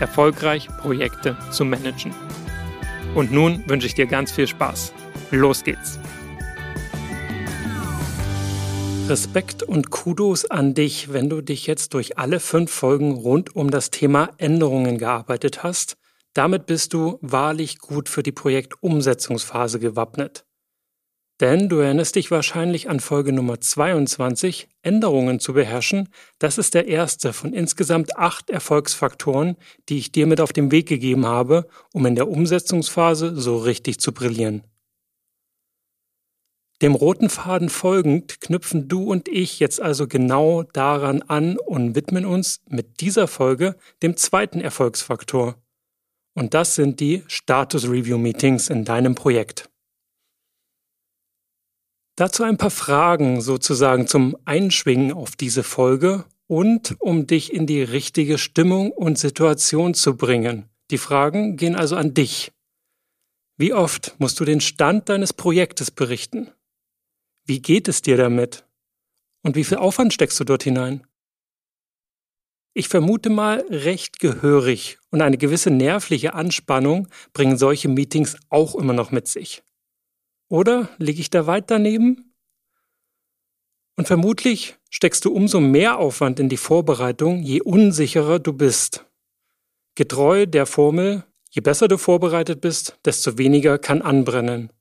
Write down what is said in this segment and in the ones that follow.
erfolgreich Projekte zu managen. Und nun wünsche ich dir ganz viel Spaß. Los geht's! Respekt und Kudos an dich, wenn du dich jetzt durch alle fünf Folgen rund um das Thema Änderungen gearbeitet hast. Damit bist du wahrlich gut für die Projektumsetzungsphase gewappnet. Denn du erinnerst dich wahrscheinlich an Folge Nummer 22, Änderungen zu beherrschen. Das ist der erste von insgesamt acht Erfolgsfaktoren, die ich dir mit auf den Weg gegeben habe, um in der Umsetzungsphase so richtig zu brillieren. Dem roten Faden folgend knüpfen du und ich jetzt also genau daran an und widmen uns mit dieser Folge dem zweiten Erfolgsfaktor. Und das sind die Status Review Meetings in deinem Projekt. Dazu ein paar Fragen sozusagen zum Einschwingen auf diese Folge und um dich in die richtige Stimmung und Situation zu bringen. Die Fragen gehen also an dich. Wie oft musst du den Stand deines Projektes berichten? Wie geht es dir damit? Und wie viel Aufwand steckst du dort hinein? Ich vermute mal recht gehörig und eine gewisse nervliche Anspannung bringen solche Meetings auch immer noch mit sich. Oder liege ich da weit daneben? Und vermutlich steckst du umso mehr Aufwand in die Vorbereitung, je unsicherer du bist. Getreu der Formel, je besser du vorbereitet bist, desto weniger kann anbrennen.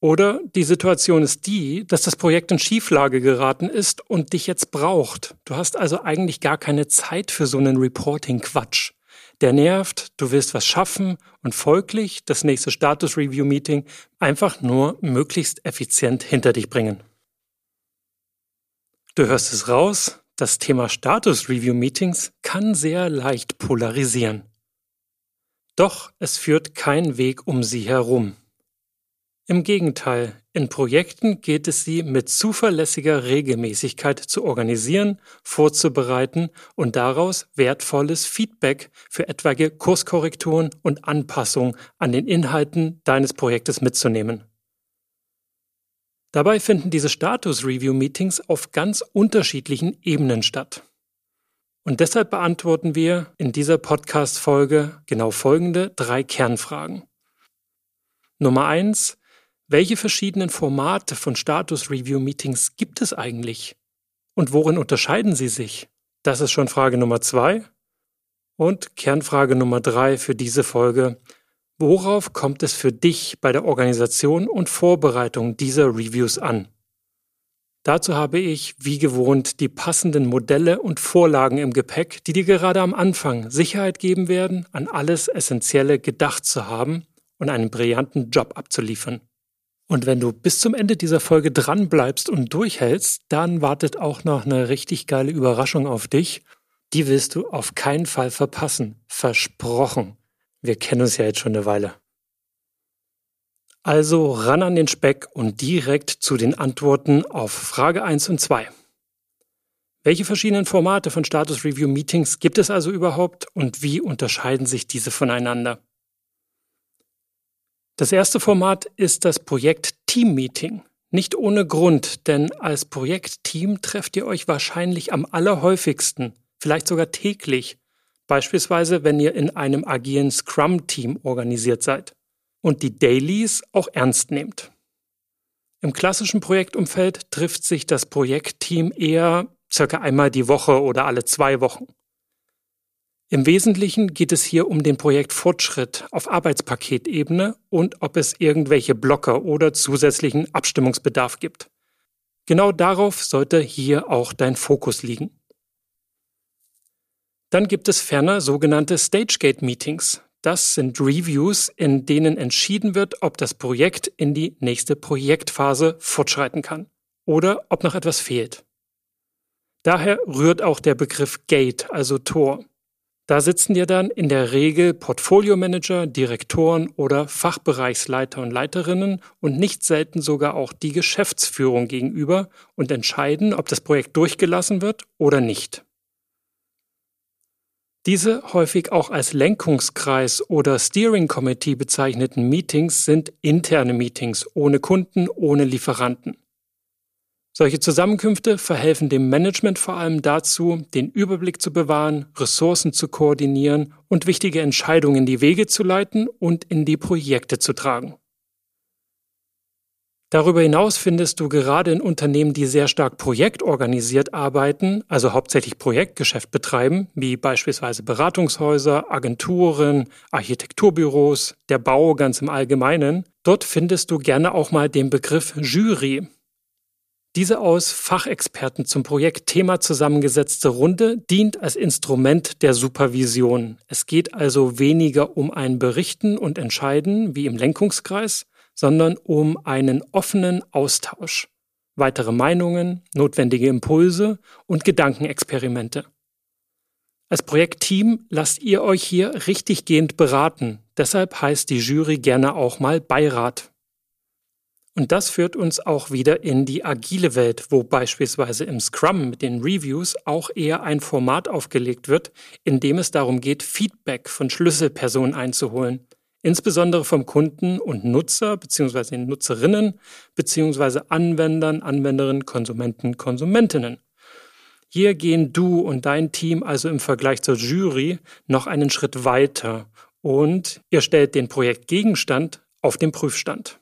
Oder die Situation ist die, dass das Projekt in Schieflage geraten ist und dich jetzt braucht. Du hast also eigentlich gar keine Zeit für so einen Reporting-Quatsch der nervt, du willst was schaffen und folglich das nächste Status Review Meeting einfach nur möglichst effizient hinter dich bringen. Du hörst es raus, das Thema Status Review Meetings kann sehr leicht polarisieren. Doch es führt kein Weg um sie herum. Im Gegenteil, in Projekten geht es sie mit zuverlässiger Regelmäßigkeit zu organisieren, vorzubereiten und daraus wertvolles Feedback für etwaige Kurskorrekturen und Anpassungen an den Inhalten deines Projektes mitzunehmen. Dabei finden diese Status-Review-Meetings auf ganz unterschiedlichen Ebenen statt. Und deshalb beantworten wir in dieser Podcast-Folge genau folgende drei Kernfragen. Nummer eins, welche verschiedenen Formate von Status Review Meetings gibt es eigentlich? Und worin unterscheiden sie sich? Das ist schon Frage Nummer zwei. Und Kernfrage Nummer drei für diese Folge. Worauf kommt es für dich bei der Organisation und Vorbereitung dieser Reviews an? Dazu habe ich, wie gewohnt, die passenden Modelle und Vorlagen im Gepäck, die dir gerade am Anfang Sicherheit geben werden, an alles Essentielle gedacht zu haben und einen brillanten Job abzuliefern. Und wenn du bis zum Ende dieser Folge dran bleibst und durchhältst, dann wartet auch noch eine richtig geile Überraschung auf dich. Die willst du auf keinen Fall verpassen. Versprochen. Wir kennen uns ja jetzt schon eine Weile. Also ran an den Speck und direkt zu den Antworten auf Frage 1 und 2. Welche verschiedenen Formate von Status Review Meetings gibt es also überhaupt und wie unterscheiden sich diese voneinander? Das erste Format ist das Projekt Team Meeting. Nicht ohne Grund, denn als Projektteam trefft ihr euch wahrscheinlich am allerhäufigsten, vielleicht sogar täglich, beispielsweise wenn ihr in einem agilen Scrum-Team organisiert seid und die Dailies auch ernst nehmt. Im klassischen Projektumfeld trifft sich das Projektteam eher circa einmal die Woche oder alle zwei Wochen. Im Wesentlichen geht es hier um den Projektfortschritt auf Arbeitspaketebene und ob es irgendwelche Blocker oder zusätzlichen Abstimmungsbedarf gibt. Genau darauf sollte hier auch dein Fokus liegen. Dann gibt es ferner sogenannte Stagegate-Meetings. Das sind Reviews, in denen entschieden wird, ob das Projekt in die nächste Projektphase fortschreiten kann oder ob noch etwas fehlt. Daher rührt auch der Begriff Gate, also Tor. Da sitzen dir dann in der Regel Portfolio-Manager, Direktoren oder Fachbereichsleiter und Leiterinnen und nicht selten sogar auch die Geschäftsführung gegenüber und entscheiden, ob das Projekt durchgelassen wird oder nicht. Diese häufig auch als Lenkungskreis oder Steering Committee bezeichneten Meetings sind interne Meetings ohne Kunden, ohne Lieferanten. Solche Zusammenkünfte verhelfen dem Management vor allem dazu, den Überblick zu bewahren, Ressourcen zu koordinieren und wichtige Entscheidungen in die Wege zu leiten und in die Projekte zu tragen. Darüber hinaus findest du gerade in Unternehmen, die sehr stark projektorganisiert arbeiten, also hauptsächlich Projektgeschäft betreiben, wie beispielsweise Beratungshäuser, Agenturen, Architekturbüros, der Bau ganz im Allgemeinen, dort findest du gerne auch mal den Begriff Jury. Diese aus Fachexperten zum Projektthema zusammengesetzte Runde dient als Instrument der Supervision. Es geht also weniger um ein Berichten und Entscheiden wie im Lenkungskreis, sondern um einen offenen Austausch, weitere Meinungen, notwendige Impulse und Gedankenexperimente. Als Projektteam lasst ihr euch hier richtiggehend beraten, deshalb heißt die Jury gerne auch mal Beirat. Und das führt uns auch wieder in die agile Welt, wo beispielsweise im Scrum mit den Reviews auch eher ein Format aufgelegt wird, in dem es darum geht, Feedback von Schlüsselpersonen einzuholen, insbesondere vom Kunden und Nutzer bzw. den Nutzerinnen bzw. Anwendern, Anwenderinnen, Konsumenten, Konsumentinnen. Hier gehen du und dein Team also im Vergleich zur Jury noch einen Schritt weiter und ihr stellt den Projektgegenstand auf den Prüfstand.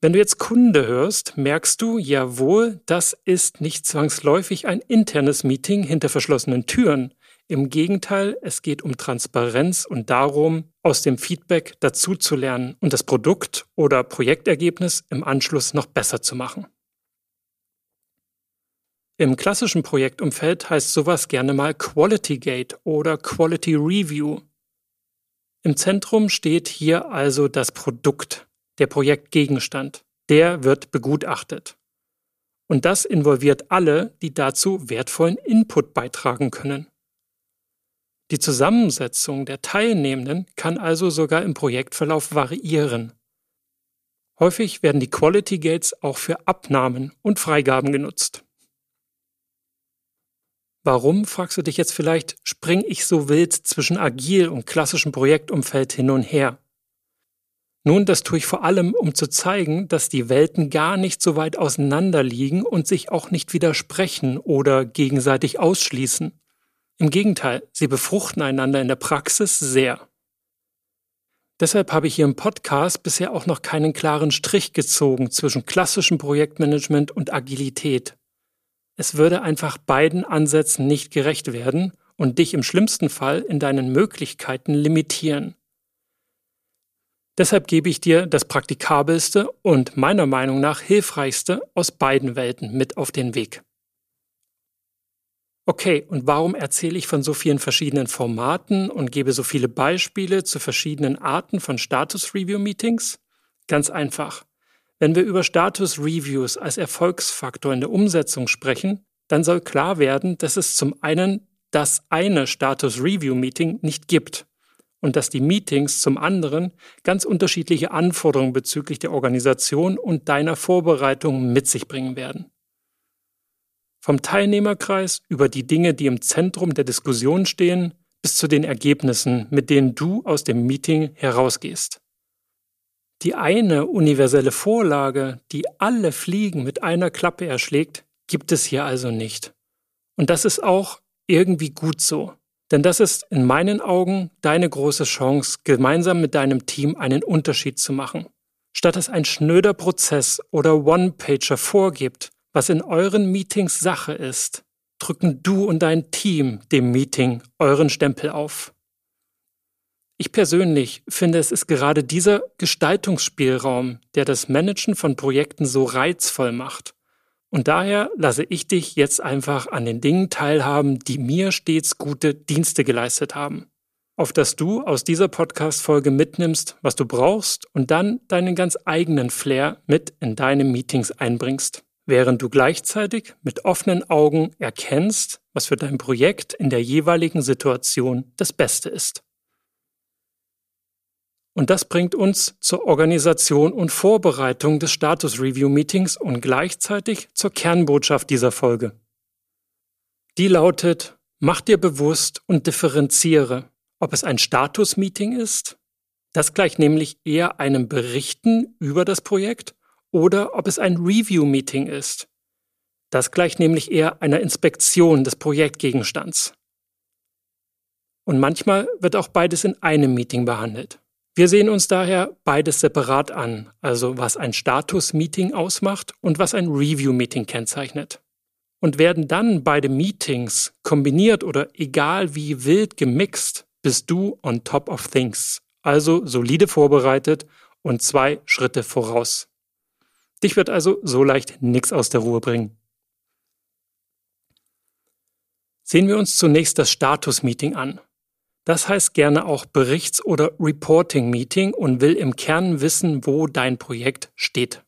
Wenn du jetzt Kunde hörst, merkst du, jawohl, das ist nicht zwangsläufig ein internes Meeting hinter verschlossenen Türen. Im Gegenteil, es geht um Transparenz und darum, aus dem Feedback dazu zu lernen und das Produkt oder Projektergebnis im Anschluss noch besser zu machen. Im klassischen Projektumfeld heißt sowas gerne mal Quality Gate oder Quality Review. Im Zentrum steht hier also das Produkt, der Projektgegenstand, der wird begutachtet. Und das involviert alle, die dazu wertvollen Input beitragen können. Die Zusammensetzung der Teilnehmenden kann also sogar im Projektverlauf variieren. Häufig werden die Quality Gates auch für Abnahmen und Freigaben genutzt. Warum, fragst du dich jetzt vielleicht, spring ich so wild zwischen agil und klassischem Projektumfeld hin und her? Nun, das tue ich vor allem, um zu zeigen, dass die Welten gar nicht so weit auseinander liegen und sich auch nicht widersprechen oder gegenseitig ausschließen. Im Gegenteil, sie befruchten einander in der Praxis sehr. Deshalb habe ich hier im Podcast bisher auch noch keinen klaren Strich gezogen zwischen klassischem Projektmanagement und Agilität. Es würde einfach beiden Ansätzen nicht gerecht werden und dich im schlimmsten Fall in deinen Möglichkeiten limitieren. Deshalb gebe ich dir das praktikabelste und meiner Meinung nach hilfreichste aus beiden Welten mit auf den Weg. Okay, und warum erzähle ich von so vielen verschiedenen Formaten und gebe so viele Beispiele zu verschiedenen Arten von Status Review Meetings? Ganz einfach. Wenn wir über Status Reviews als Erfolgsfaktor in der Umsetzung sprechen, dann soll klar werden, dass es zum einen das eine Status Review Meeting nicht gibt und dass die Meetings zum anderen ganz unterschiedliche Anforderungen bezüglich der Organisation und deiner Vorbereitung mit sich bringen werden. Vom Teilnehmerkreis über die Dinge, die im Zentrum der Diskussion stehen, bis zu den Ergebnissen, mit denen du aus dem Meeting herausgehst. Die eine universelle Vorlage, die alle Fliegen mit einer Klappe erschlägt, gibt es hier also nicht. Und das ist auch irgendwie gut so. Denn das ist in meinen Augen deine große Chance, gemeinsam mit deinem Team einen Unterschied zu machen. Statt dass ein schnöder Prozess oder One-Pager vorgibt, was in euren Meetings Sache ist, drücken du und dein Team dem Meeting euren Stempel auf. Ich persönlich finde, es ist gerade dieser Gestaltungsspielraum, der das Managen von Projekten so reizvoll macht. Und daher lasse ich dich jetzt einfach an den Dingen teilhaben, die mir stets gute Dienste geleistet haben. Auf dass du aus dieser Podcast-Folge mitnimmst, was du brauchst und dann deinen ganz eigenen Flair mit in deine Meetings einbringst während du gleichzeitig mit offenen Augen erkennst, was für dein Projekt in der jeweiligen Situation das Beste ist. Und das bringt uns zur Organisation und Vorbereitung des Status Review Meetings und gleichzeitig zur Kernbotschaft dieser Folge. Die lautet, mach dir bewusst und differenziere, ob es ein Status Meeting ist, das gleich nämlich eher einem Berichten über das Projekt oder ob es ein Review-Meeting ist. Das gleicht nämlich eher einer Inspektion des Projektgegenstands. Und manchmal wird auch beides in einem Meeting behandelt. Wir sehen uns daher beides separat an, also was ein Status-Meeting ausmacht und was ein Review-Meeting kennzeichnet. Und werden dann beide Meetings kombiniert oder egal wie wild gemixt, bist du on top of things, also solide vorbereitet und zwei Schritte voraus. Dich wird also so leicht nichts aus der Ruhe bringen. Sehen wir uns zunächst das Status-Meeting an. Das heißt gerne auch Berichts- oder Reporting-Meeting und will im Kern wissen, wo dein Projekt steht.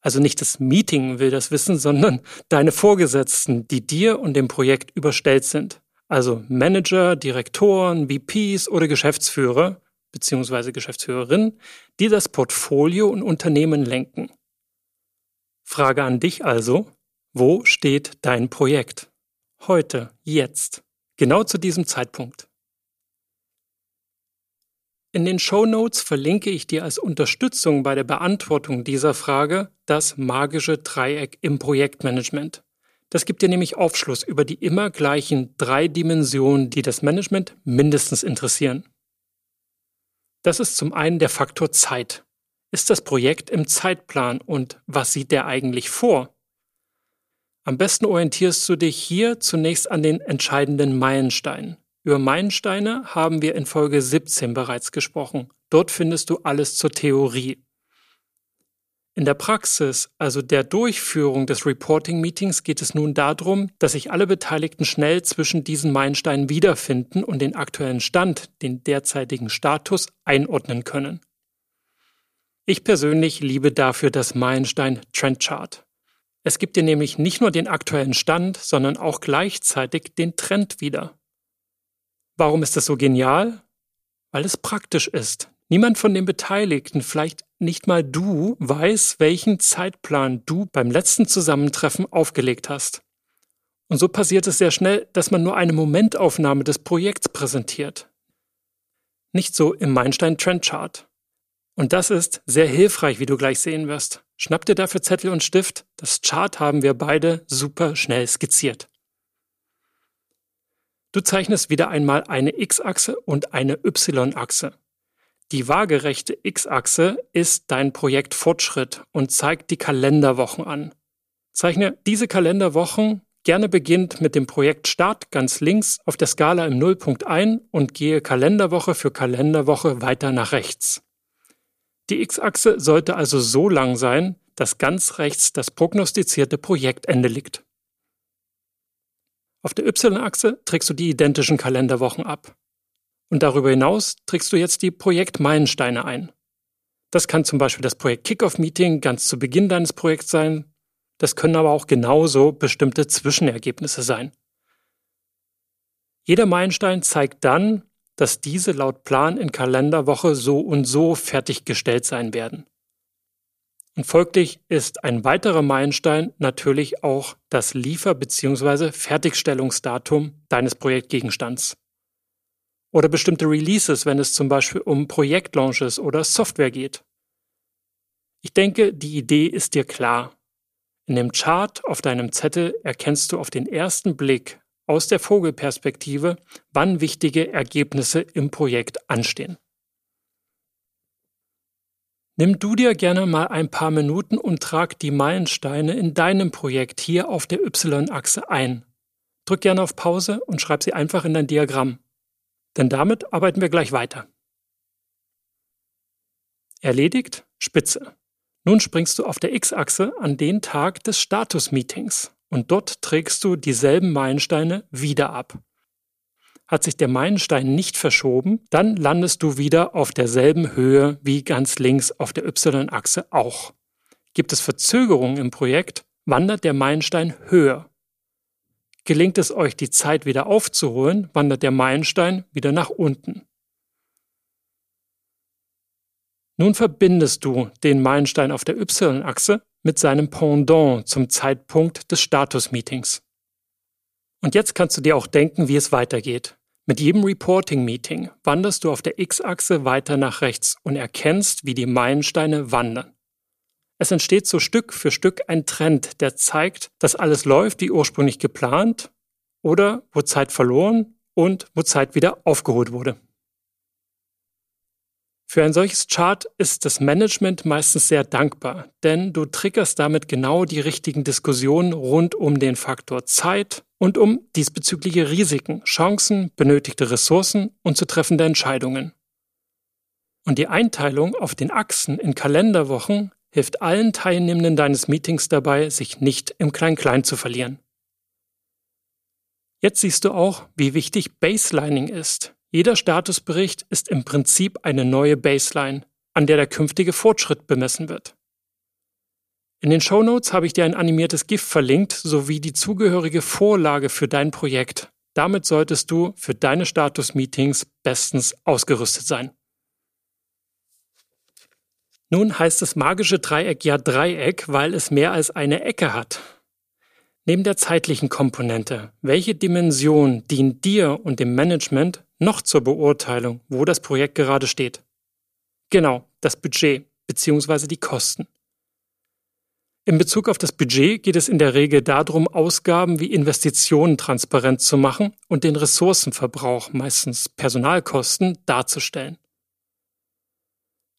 Also nicht das Meeting will das wissen, sondern deine Vorgesetzten, die dir und dem Projekt überstellt sind. Also Manager, Direktoren, VPs oder Geschäftsführer bzw. Geschäftsführerin, die das Portfolio und Unternehmen lenken. Frage an dich also, wo steht dein Projekt? Heute, jetzt, genau zu diesem Zeitpunkt. In den Show Notes verlinke ich dir als Unterstützung bei der Beantwortung dieser Frage das magische Dreieck im Projektmanagement. Das gibt dir nämlich Aufschluss über die immer gleichen drei Dimensionen, die das Management mindestens interessieren. Das ist zum einen der Faktor Zeit. Ist das Projekt im Zeitplan und was sieht der eigentlich vor? Am besten orientierst du dich hier zunächst an den entscheidenden Meilensteinen. Über Meilensteine haben wir in Folge 17 bereits gesprochen. Dort findest du alles zur Theorie. In der Praxis, also der Durchführung des Reporting-Meetings, geht es nun darum, dass sich alle Beteiligten schnell zwischen diesen Meilensteinen wiederfinden und den aktuellen Stand, den derzeitigen Status einordnen können. Ich persönlich liebe dafür das Meilenstein Trend Chart. Es gibt dir nämlich nicht nur den aktuellen Stand, sondern auch gleichzeitig den Trend wieder. Warum ist das so genial? Weil es praktisch ist. Niemand von den Beteiligten, vielleicht nicht mal du, weiß, welchen Zeitplan du beim letzten Zusammentreffen aufgelegt hast. Und so passiert es sehr schnell, dass man nur eine Momentaufnahme des Projekts präsentiert. Nicht so im Meilenstein Trend Chart. Und das ist sehr hilfreich, wie du gleich sehen wirst. Schnapp dir dafür Zettel und Stift. Das Chart haben wir beide super schnell skizziert. Du zeichnest wieder einmal eine X-Achse und eine Y-Achse. Die waagerechte X-Achse ist dein Projektfortschritt und zeigt die Kalenderwochen an. Zeichne diese Kalenderwochen gerne beginnt mit dem Projektstart ganz links auf der Skala im Nullpunkt ein und gehe Kalenderwoche für Kalenderwoche weiter nach rechts. Die X-Achse sollte also so lang sein, dass ganz rechts das prognostizierte Projektende liegt. Auf der Y-Achse trägst du die identischen Kalenderwochen ab. Und darüber hinaus trägst du jetzt die Projektmeilensteine ein. Das kann zum Beispiel das Projekt Kickoff-Meeting ganz zu Beginn deines Projekts sein. Das können aber auch genauso bestimmte Zwischenergebnisse sein. Jeder Meilenstein zeigt dann, dass diese laut Plan in Kalenderwoche so und so fertiggestellt sein werden. Und folglich ist ein weiterer Meilenstein natürlich auch das Liefer- bzw. Fertigstellungsdatum deines Projektgegenstands. Oder bestimmte Releases, wenn es zum Beispiel um Projektlaunches oder Software geht. Ich denke, die Idee ist dir klar. In dem Chart auf deinem Zettel erkennst du auf den ersten Blick aus der Vogelperspektive, wann wichtige Ergebnisse im Projekt anstehen. Nimm du dir gerne mal ein paar Minuten und trag die Meilensteine in deinem Projekt hier auf der Y-Achse ein. drück gerne auf Pause und schreib sie einfach in dein Diagramm. Denn damit arbeiten wir gleich weiter. Erledigt? Spitze. Nun springst du auf der X-Achse an den Tag des Status-Meetings und dort trägst du dieselben Meilensteine wieder ab. Hat sich der Meilenstein nicht verschoben, dann landest du wieder auf derselben Höhe wie ganz links auf der Y-Achse auch. Gibt es Verzögerungen im Projekt, wandert der Meilenstein höher. Gelingt es euch, die Zeit wieder aufzuholen, wandert der Meilenstein wieder nach unten. Nun verbindest du den Meilenstein auf der Y-Achse mit seinem Pendant zum Zeitpunkt des Status-Meetings. Und jetzt kannst du dir auch denken, wie es weitergeht. Mit jedem Reporting-Meeting wanderst du auf der X-Achse weiter nach rechts und erkennst, wie die Meilensteine wandern. Es entsteht so Stück für Stück ein Trend, der zeigt, dass alles läuft wie ursprünglich geplant oder wo Zeit verloren und wo Zeit wieder aufgeholt wurde. Für ein solches Chart ist das Management meistens sehr dankbar, denn du triggerst damit genau die richtigen Diskussionen rund um den Faktor Zeit und um diesbezügliche Risiken, Chancen, benötigte Ressourcen und zu treffende Entscheidungen. Und die Einteilung auf den Achsen in Kalenderwochen hilft allen Teilnehmenden deines Meetings dabei, sich nicht im Klein-Klein zu verlieren. Jetzt siehst du auch, wie wichtig Baselining ist, jeder Statusbericht ist im Prinzip eine neue Baseline, an der der künftige Fortschritt bemessen wird. In den Show Notes habe ich dir ein animiertes GIF verlinkt sowie die zugehörige Vorlage für dein Projekt. Damit solltest du für deine Status-Meetings bestens ausgerüstet sein. Nun heißt das magische Dreieck ja Dreieck, weil es mehr als eine Ecke hat. Neben der zeitlichen Komponente, welche Dimension dient dir und dem Management noch zur Beurteilung, wo das Projekt gerade steht? Genau, das Budget bzw. die Kosten. In Bezug auf das Budget geht es in der Regel darum, Ausgaben wie Investitionen transparent zu machen und den Ressourcenverbrauch, meistens Personalkosten, darzustellen.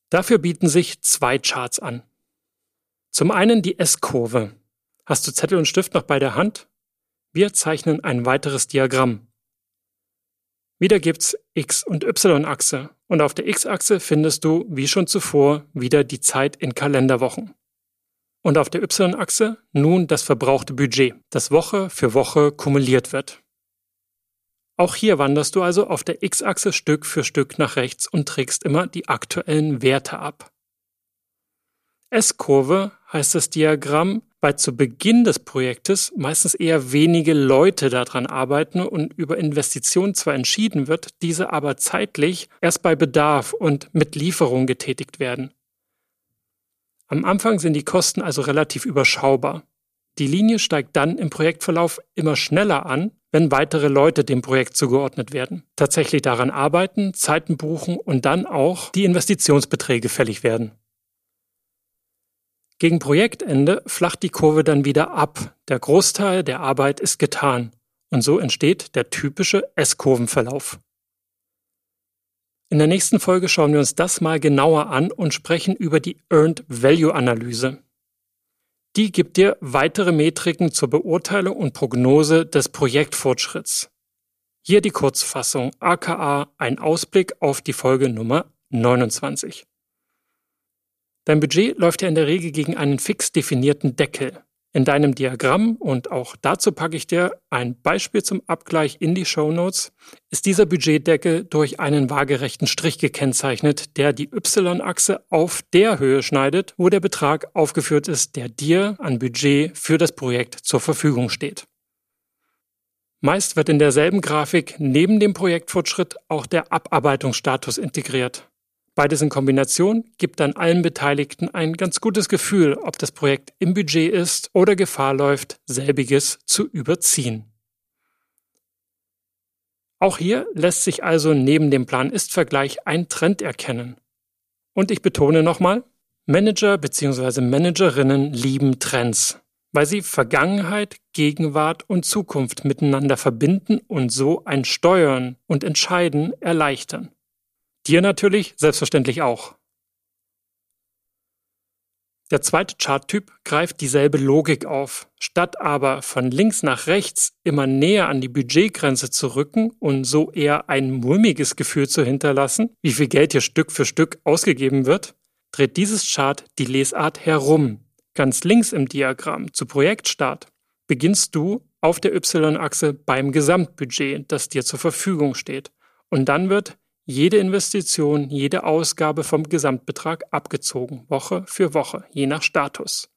Dafür bieten sich zwei Charts an. Zum einen die S-Kurve, Hast du Zettel und Stift noch bei der Hand? Wir zeichnen ein weiteres Diagramm. Wieder gibt's X- und Y-Achse und auf der X-Achse findest du, wie schon zuvor, wieder die Zeit in Kalenderwochen. Und auf der Y-Achse nun das verbrauchte Budget, das Woche für Woche kumuliert wird. Auch hier wanderst du also auf der X-Achse Stück für Stück nach rechts und trägst immer die aktuellen Werte ab. S-Kurve heißt das Diagramm, weil zu Beginn des Projektes meistens eher wenige Leute daran arbeiten und über Investitionen zwar entschieden wird, diese aber zeitlich erst bei Bedarf und mit Lieferung getätigt werden. Am Anfang sind die Kosten also relativ überschaubar. Die Linie steigt dann im Projektverlauf immer schneller an, wenn weitere Leute dem Projekt zugeordnet werden, tatsächlich daran arbeiten, Zeiten buchen und dann auch die Investitionsbeträge fällig werden. Gegen Projektende flacht die Kurve dann wieder ab. Der Großteil der Arbeit ist getan. Und so entsteht der typische S-Kurvenverlauf. In der nächsten Folge schauen wir uns das mal genauer an und sprechen über die Earned Value Analyse. Die gibt dir weitere Metriken zur Beurteilung und Prognose des Projektfortschritts. Hier die Kurzfassung, aka ein Ausblick auf die Folge Nummer 29. Dein Budget läuft ja in der Regel gegen einen fix definierten Deckel. In deinem Diagramm, und auch dazu packe ich dir ein Beispiel zum Abgleich in die Show Notes, ist dieser Budgetdeckel durch einen waagerechten Strich gekennzeichnet, der die Y-Achse auf der Höhe schneidet, wo der Betrag aufgeführt ist, der dir an Budget für das Projekt zur Verfügung steht. Meist wird in derselben Grafik neben dem Projektfortschritt auch der Abarbeitungsstatus integriert. Beides in Kombination gibt dann allen Beteiligten ein ganz gutes Gefühl, ob das Projekt im Budget ist oder Gefahr läuft, selbiges zu überziehen. Auch hier lässt sich also neben dem Plan-Ist-Vergleich ein Trend erkennen. Und ich betone nochmal, Manager bzw. Managerinnen lieben Trends, weil sie Vergangenheit, Gegenwart und Zukunft miteinander verbinden und so ein Steuern und Entscheiden erleichtern. Dir natürlich selbstverständlich auch. Der zweite Charttyp greift dieselbe Logik auf. Statt aber von links nach rechts immer näher an die Budgetgrenze zu rücken und so eher ein mulmiges Gefühl zu hinterlassen, wie viel Geld hier Stück für Stück ausgegeben wird, dreht dieses Chart die Lesart herum. Ganz links im Diagramm zu Projektstart beginnst du auf der Y-Achse beim Gesamtbudget, das dir zur Verfügung steht. Und dann wird jede Investition, jede Ausgabe vom Gesamtbetrag abgezogen, Woche für Woche, je nach Status.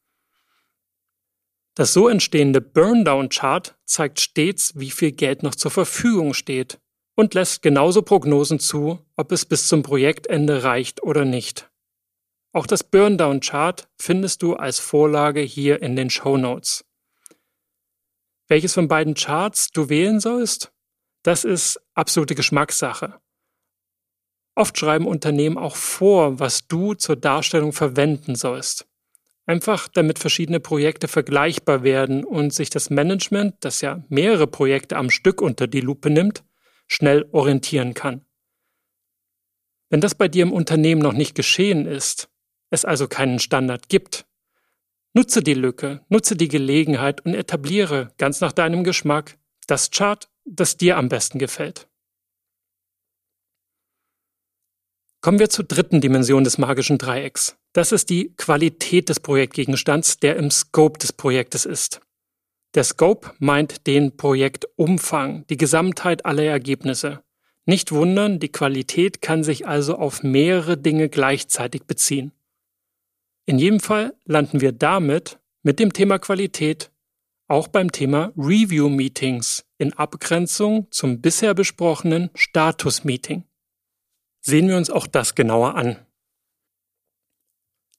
Das so entstehende Burndown-Chart zeigt stets, wie viel Geld noch zur Verfügung steht und lässt genauso Prognosen zu, ob es bis zum Projektende reicht oder nicht. Auch das Burndown-Chart findest du als Vorlage hier in den Show Notes. Welches von beiden Charts du wählen sollst, das ist absolute Geschmackssache. Oft schreiben Unternehmen auch vor, was du zur Darstellung verwenden sollst. Einfach damit verschiedene Projekte vergleichbar werden und sich das Management, das ja mehrere Projekte am Stück unter die Lupe nimmt, schnell orientieren kann. Wenn das bei dir im Unternehmen noch nicht geschehen ist, es also keinen Standard gibt, nutze die Lücke, nutze die Gelegenheit und etabliere ganz nach deinem Geschmack das Chart, das dir am besten gefällt. Kommen wir zur dritten Dimension des magischen Dreiecks. Das ist die Qualität des Projektgegenstands, der im Scope des Projektes ist. Der Scope meint den Projektumfang, die Gesamtheit aller Ergebnisse. Nicht wundern, die Qualität kann sich also auf mehrere Dinge gleichzeitig beziehen. In jedem Fall landen wir damit mit dem Thema Qualität auch beim Thema Review Meetings in Abgrenzung zum bisher besprochenen Status Meeting. Sehen wir uns auch das genauer an.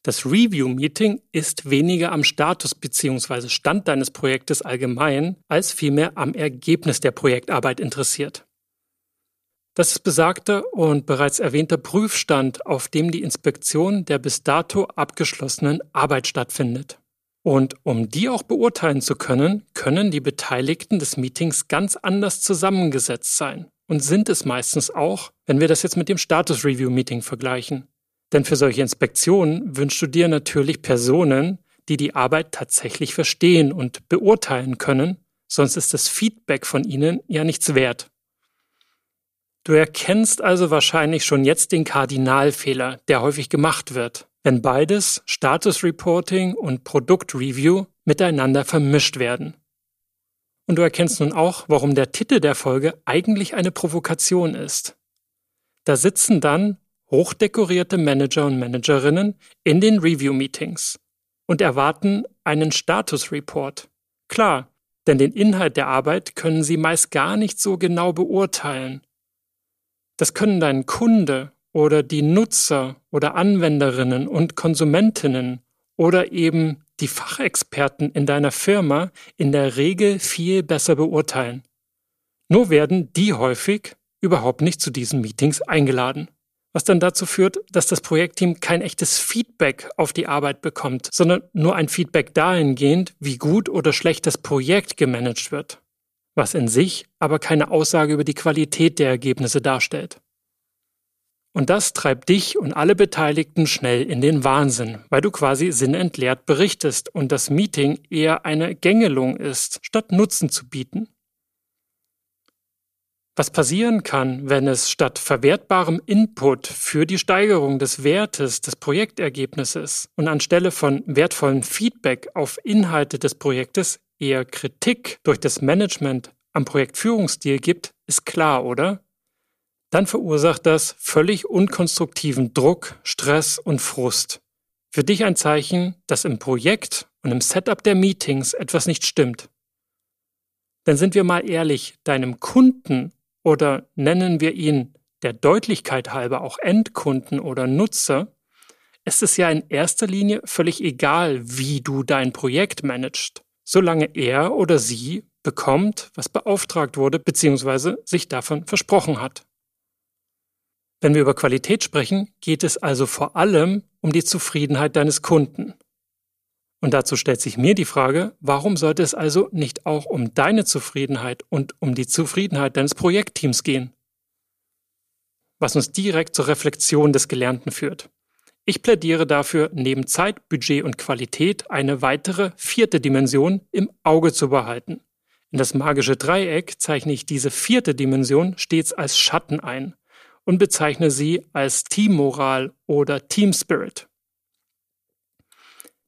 Das Review-Meeting ist weniger am Status bzw. Stand deines Projektes allgemein, als vielmehr am Ergebnis der Projektarbeit interessiert. Das ist besagter und bereits erwähnter Prüfstand, auf dem die Inspektion der bis dato abgeschlossenen Arbeit stattfindet. Und um die auch beurteilen zu können, können die Beteiligten des Meetings ganz anders zusammengesetzt sein und sind es meistens auch, wenn wir das jetzt mit dem Status Review Meeting vergleichen. Denn für solche Inspektionen wünschst du dir natürlich Personen, die die Arbeit tatsächlich verstehen und beurteilen können, sonst ist das Feedback von ihnen ja nichts wert. Du erkennst also wahrscheinlich schon jetzt den Kardinalfehler, der häufig gemacht wird, wenn beides, Status Reporting und Produkt Review, miteinander vermischt werden. Und du erkennst nun auch, warum der Titel der Folge eigentlich eine Provokation ist. Da sitzen dann hochdekorierte Manager und Managerinnen in den Review-Meetings und erwarten einen Status-Report. Klar, denn den Inhalt der Arbeit können sie meist gar nicht so genau beurteilen. Das können dein Kunde oder die Nutzer oder Anwenderinnen und Konsumentinnen oder eben die Fachexperten in deiner Firma in der Regel viel besser beurteilen. Nur werden die häufig überhaupt nicht zu diesen Meetings eingeladen. Was dann dazu führt, dass das Projektteam kein echtes Feedback auf die Arbeit bekommt, sondern nur ein Feedback dahingehend, wie gut oder schlecht das Projekt gemanagt wird. Was in sich aber keine Aussage über die Qualität der Ergebnisse darstellt. Und das treibt dich und alle Beteiligten schnell in den Wahnsinn, weil du quasi sinnentleert berichtest und das Meeting eher eine Gängelung ist, statt Nutzen zu bieten. Was passieren kann, wenn es statt verwertbarem Input für die Steigerung des Wertes des Projektergebnisses und anstelle von wertvollem Feedback auf Inhalte des Projektes eher Kritik durch das Management am Projektführungsstil gibt, ist klar, oder? Dann verursacht das völlig unkonstruktiven Druck, Stress und Frust. Für dich ein Zeichen, dass im Projekt und im Setup der Meetings etwas nicht stimmt. Denn sind wir mal ehrlich, deinem Kunden oder nennen wir ihn der Deutlichkeit halber auch Endkunden oder Nutzer, ist es ja in erster Linie völlig egal, wie du dein Projekt managst, solange er oder sie bekommt, was beauftragt wurde bzw. sich davon versprochen hat. Wenn wir über Qualität sprechen, geht es also vor allem um die Zufriedenheit deines Kunden. Und dazu stellt sich mir die Frage, warum sollte es also nicht auch um deine Zufriedenheit und um die Zufriedenheit deines Projektteams gehen? Was uns direkt zur Reflexion des Gelernten führt. Ich plädiere dafür, neben Zeit, Budget und Qualität eine weitere vierte Dimension im Auge zu behalten. In das magische Dreieck zeichne ich diese vierte Dimension stets als Schatten ein und bezeichne sie als Teammoral oder Team Spirit.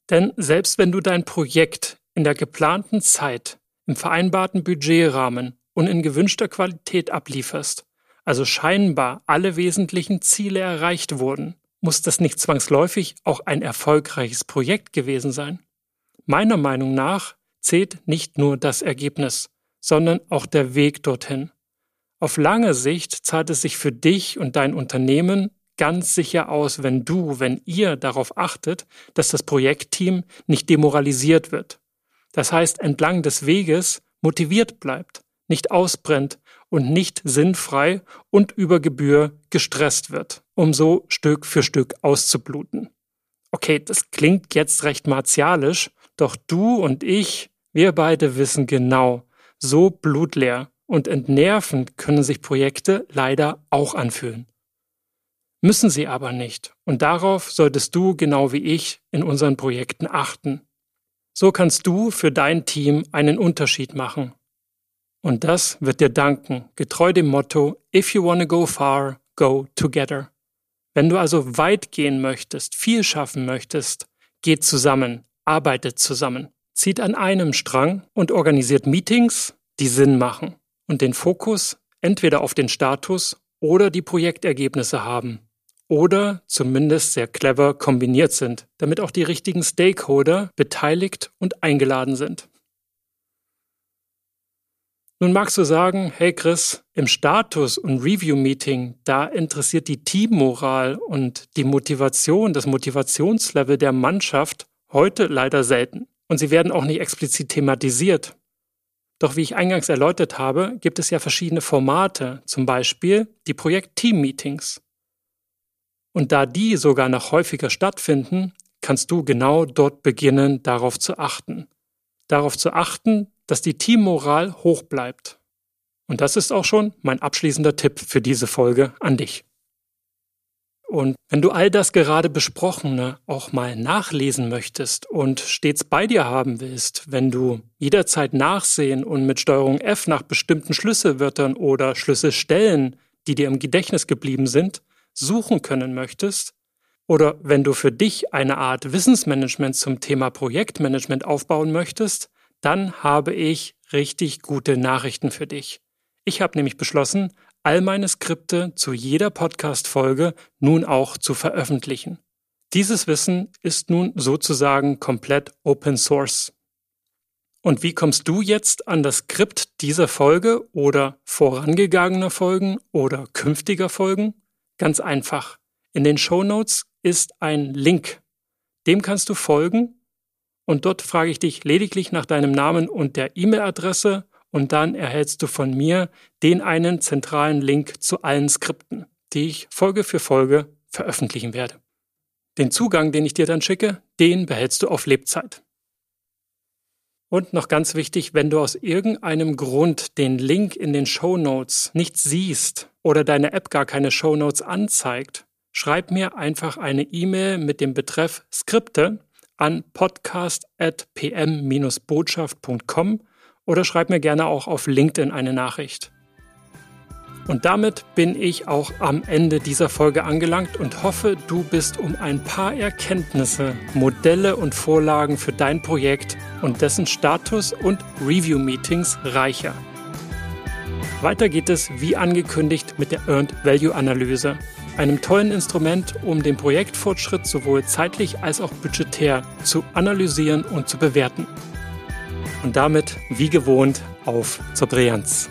Denn selbst wenn du dein Projekt in der geplanten Zeit, im vereinbarten Budgetrahmen und in gewünschter Qualität ablieferst, also scheinbar alle wesentlichen Ziele erreicht wurden, muss das nicht zwangsläufig auch ein erfolgreiches Projekt gewesen sein. Meiner Meinung nach zählt nicht nur das Ergebnis, sondern auch der Weg dorthin. Auf lange Sicht zahlt es sich für dich und dein Unternehmen ganz sicher aus, wenn du, wenn ihr darauf achtet, dass das Projektteam nicht demoralisiert wird. Das heißt, entlang des Weges motiviert bleibt, nicht ausbrennt und nicht sinnfrei und über Gebühr gestresst wird, um so Stück für Stück auszubluten. Okay, das klingt jetzt recht martialisch, doch du und ich, wir beide wissen genau, so blutleer und entnervend können sich Projekte leider auch anfühlen. Müssen sie aber nicht, und darauf solltest du genau wie ich in unseren Projekten achten. So kannst du für dein Team einen Unterschied machen und das wird dir danken, getreu dem Motto If you wanna go far, go together. Wenn du also weit gehen möchtest, viel schaffen möchtest, geht zusammen, arbeitet zusammen, zieht an einem Strang und organisiert Meetings, die Sinn machen und den Fokus entweder auf den Status oder die Projektergebnisse haben oder zumindest sehr clever kombiniert sind, damit auch die richtigen Stakeholder beteiligt und eingeladen sind. Nun magst du sagen, hey Chris, im Status- und Review-Meeting, da interessiert die Teammoral und die Motivation, das Motivationslevel der Mannschaft heute leider selten. Und sie werden auch nicht explizit thematisiert. Doch wie ich eingangs erläutert habe, gibt es ja verschiedene Formate, zum Beispiel die Projekt-Team-Meetings. Und da die sogar noch häufiger stattfinden, kannst du genau dort beginnen, darauf zu achten. Darauf zu achten, dass die Teammoral hoch bleibt. Und das ist auch schon mein abschließender Tipp für diese Folge an dich. Und wenn du all das gerade Besprochene auch mal nachlesen möchtest und stets bei dir haben willst, wenn du jederzeit nachsehen und mit Steuerung F nach bestimmten Schlüsselwörtern oder Schlüsselstellen, die dir im Gedächtnis geblieben sind, suchen können möchtest, oder wenn du für dich eine Art Wissensmanagement zum Thema Projektmanagement aufbauen möchtest, dann habe ich richtig gute Nachrichten für dich. Ich habe nämlich beschlossen, all meine Skripte zu jeder Podcast-Folge nun auch zu veröffentlichen. Dieses Wissen ist nun sozusagen komplett Open Source. Und wie kommst du jetzt an das Skript dieser Folge oder vorangegangener Folgen oder künftiger Folgen? Ganz einfach. In den Show Notes ist ein Link. Dem kannst du folgen und dort frage ich dich lediglich nach deinem Namen und der E-Mail-Adresse und dann erhältst du von mir den einen zentralen Link zu allen Skripten, die ich Folge für Folge veröffentlichen werde. Den Zugang, den ich dir dann schicke, den behältst du auf Lebzeit. Und noch ganz wichtig, wenn du aus irgendeinem Grund den Link in den Show Notes nicht siehst oder deine App gar keine Show Notes anzeigt, schreib mir einfach eine E-Mail mit dem Betreff Skripte an podcast.pm-botschaft.com oder schreib mir gerne auch auf LinkedIn eine Nachricht. Und damit bin ich auch am Ende dieser Folge angelangt und hoffe, du bist um ein paar Erkenntnisse, Modelle und Vorlagen für dein Projekt und dessen Status und Review-Meetings reicher. Weiter geht es, wie angekündigt, mit der Earned Value Analyse einem tollen Instrument, um den Projektfortschritt sowohl zeitlich als auch budgetär zu analysieren und zu bewerten. Und damit, wie gewohnt, auf zur Brillanz.